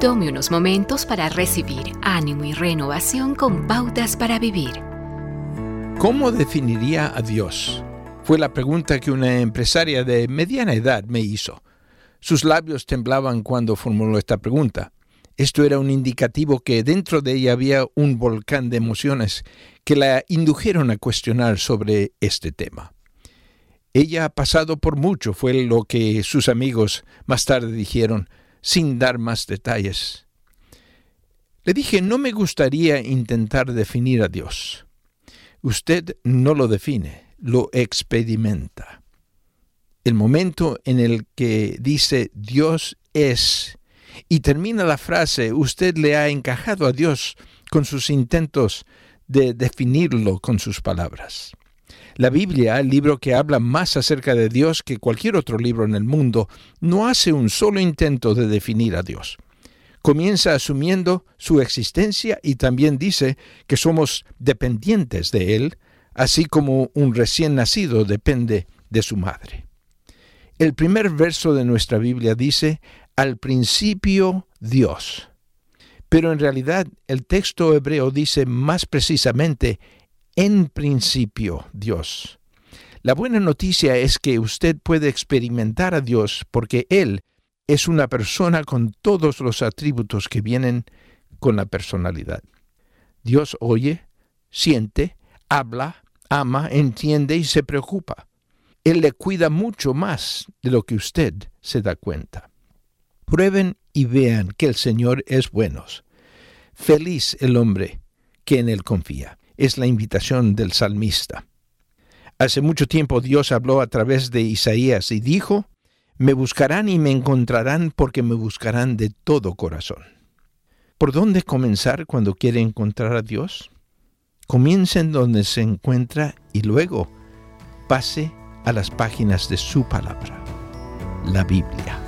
Tome unos momentos para recibir ánimo y renovación con pautas para vivir. ¿Cómo definiría a Dios? Fue la pregunta que una empresaria de mediana edad me hizo. Sus labios temblaban cuando formuló esta pregunta. Esto era un indicativo que dentro de ella había un volcán de emociones que la indujeron a cuestionar sobre este tema. Ella ha pasado por mucho, fue lo que sus amigos más tarde dijeron, sin dar más detalles. Le dije, no me gustaría intentar definir a Dios. Usted no lo define, lo experimenta. El momento en el que dice Dios es y termina la frase, usted le ha encajado a Dios con sus intentos de definirlo con sus palabras. La Biblia, el libro que habla más acerca de Dios que cualquier otro libro en el mundo, no hace un solo intento de definir a Dios. Comienza asumiendo su existencia y también dice que somos dependientes de Él, así como un recién nacido depende de su madre. El primer verso de nuestra Biblia dice, al principio Dios. Pero en realidad el texto hebreo dice más precisamente, en principio Dios. La buena noticia es que usted puede experimentar a Dios porque Él es una persona con todos los atributos que vienen con la personalidad. Dios oye, siente, habla, ama, entiende y se preocupa. Él le cuida mucho más de lo que usted se da cuenta. Prueben y vean que el Señor es bueno. Feliz el hombre que en Él confía es la invitación del salmista. Hace mucho tiempo Dios habló a través de Isaías y dijo, Me buscarán y me encontrarán porque me buscarán de todo corazón. ¿Por dónde comenzar cuando quiere encontrar a Dios? Comiencen donde se encuentra y luego pase a las páginas de su palabra, la Biblia.